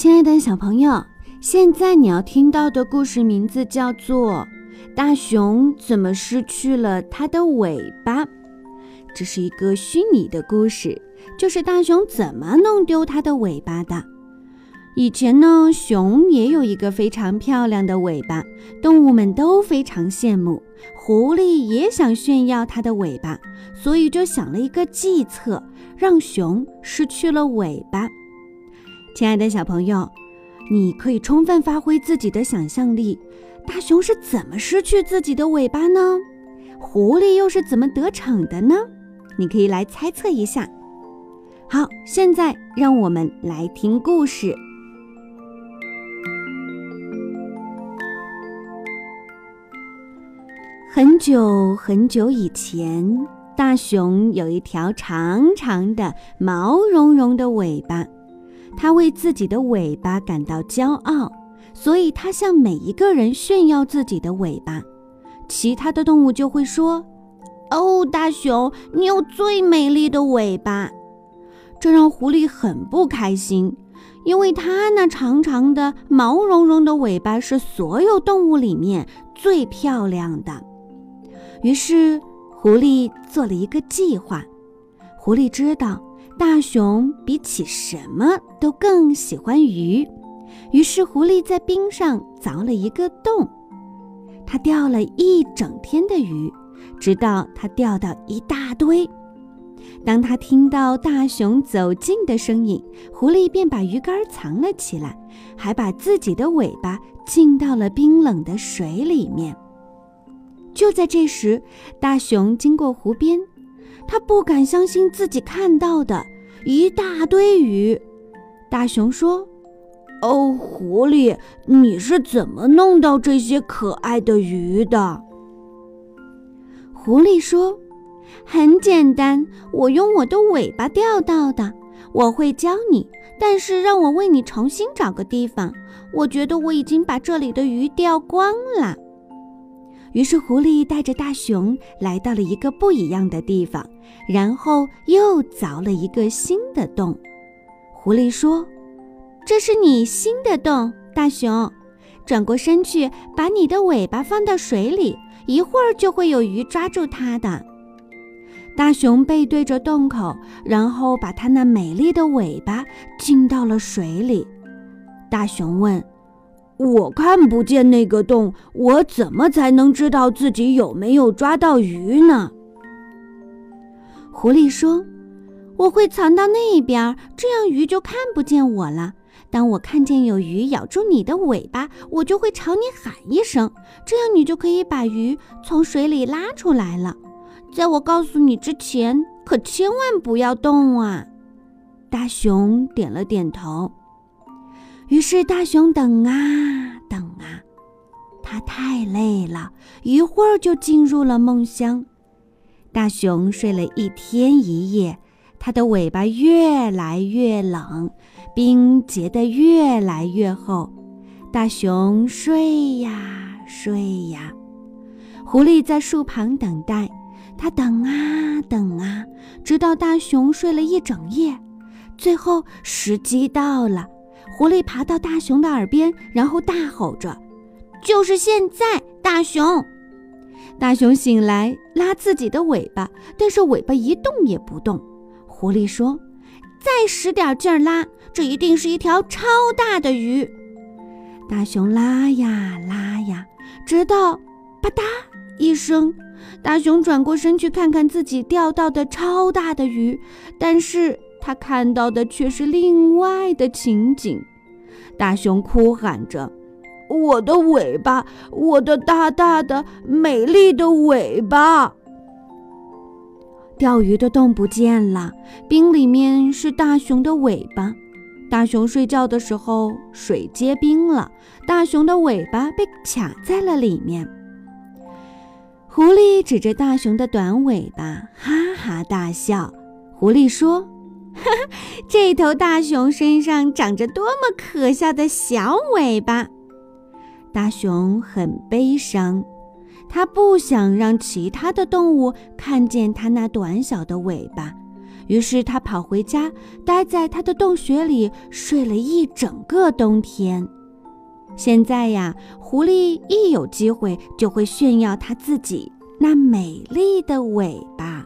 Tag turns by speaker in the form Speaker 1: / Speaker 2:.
Speaker 1: 亲爱的小朋友，现在你要听到的故事名字叫做《大熊怎么失去了它的尾巴》。这是一个虚拟的故事，就是大熊怎么弄丢它的尾巴的。以前呢，熊也有一个非常漂亮的尾巴，动物们都非常羡慕。狐狸也想炫耀它的尾巴，所以就想了一个计策，让熊失去了尾巴。亲爱的小朋友，你可以充分发挥自己的想象力。大熊是怎么失去自己的尾巴呢？狐狸又是怎么得逞的呢？你可以来猜测一下。好，现在让我们来听故事。很久很久以前，大熊有一条长长的、毛茸茸的尾巴。它为自己的尾巴感到骄傲，所以它向每一个人炫耀自己的尾巴。其他的动物就会说：“哦，大熊，你有最美丽的尾巴。”这让狐狸很不开心，因为它那长长的、毛茸茸的尾巴是所有动物里面最漂亮的。于是，狐狸做了一个计划。狐狸知道。大熊比起什么都更喜欢鱼，于是狐狸在冰上凿了一个洞，它钓了一整天的鱼，直到它钓到一大堆。当他听到大熊走近的声音，狐狸便把鱼竿藏了起来，还把自己的尾巴浸到了冰冷的水里面。就在这时，大熊经过湖边。他不敢相信自己看到的一大堆鱼。大熊说：“哦，狐狸，你是怎么弄到这些可爱的鱼的？”狐狸说：“很简单，我用我的尾巴钓到的。我会教你，但是让我为你重新找个地方。我觉得我已经把这里的鱼钓光了。”于是，狐狸带着大熊来到了一个不一样的地方，然后又凿了一个新的洞。狐狸说：“这是你新的洞，大熊，转过身去，把你的尾巴放到水里，一会儿就会有鱼抓住它的。”大熊背对着洞口，然后把它那美丽的尾巴浸到了水里。大熊问。我看不见那个洞，我怎么才能知道自己有没有抓到鱼呢？狐狸说：“我会藏到那边，这样鱼就看不见我了。当我看见有鱼咬住你的尾巴，我就会朝你喊一声，这样你就可以把鱼从水里拉出来了。在我告诉你之前，可千万不要动啊！”大熊点了点头。于是大熊等啊等啊，他太累了，一会儿就进入了梦乡。大熊睡了一天一夜，它的尾巴越来越冷，冰结得越来越厚。大熊睡呀睡呀，狐狸在树旁等待，它等啊等啊，直到大熊睡了一整夜，最后时机到了。狐狸爬到大熊的耳边，然后大吼着：“就是现在，大熊！”大熊醒来，拉自己的尾巴，但是尾巴一动也不动。狐狸说：“再使点劲儿拉，这一定是一条超大的鱼。”大熊拉呀拉呀，直到“吧嗒”一声，大熊转过身去看看自己钓到的超大的鱼，但是。他看到的却是另外的情景，大熊哭喊着：“我的尾巴，我的大大的、美丽的尾巴！”钓鱼的洞不见了，冰里面是大熊的尾巴。大熊睡觉的时候，水结冰了，大熊的尾巴被卡在了里面。狐狸指着大熊的短尾巴，哈哈大笑。狐狸说。哈哈，这头大熊身上长着多么可笑的小尾巴！大熊很悲伤，他不想让其他的动物看见它那短小的尾巴，于是他跑回家，待在他的洞穴里睡了一整个冬天。现在呀，狐狸一有机会就会炫耀他自己那美丽的尾巴。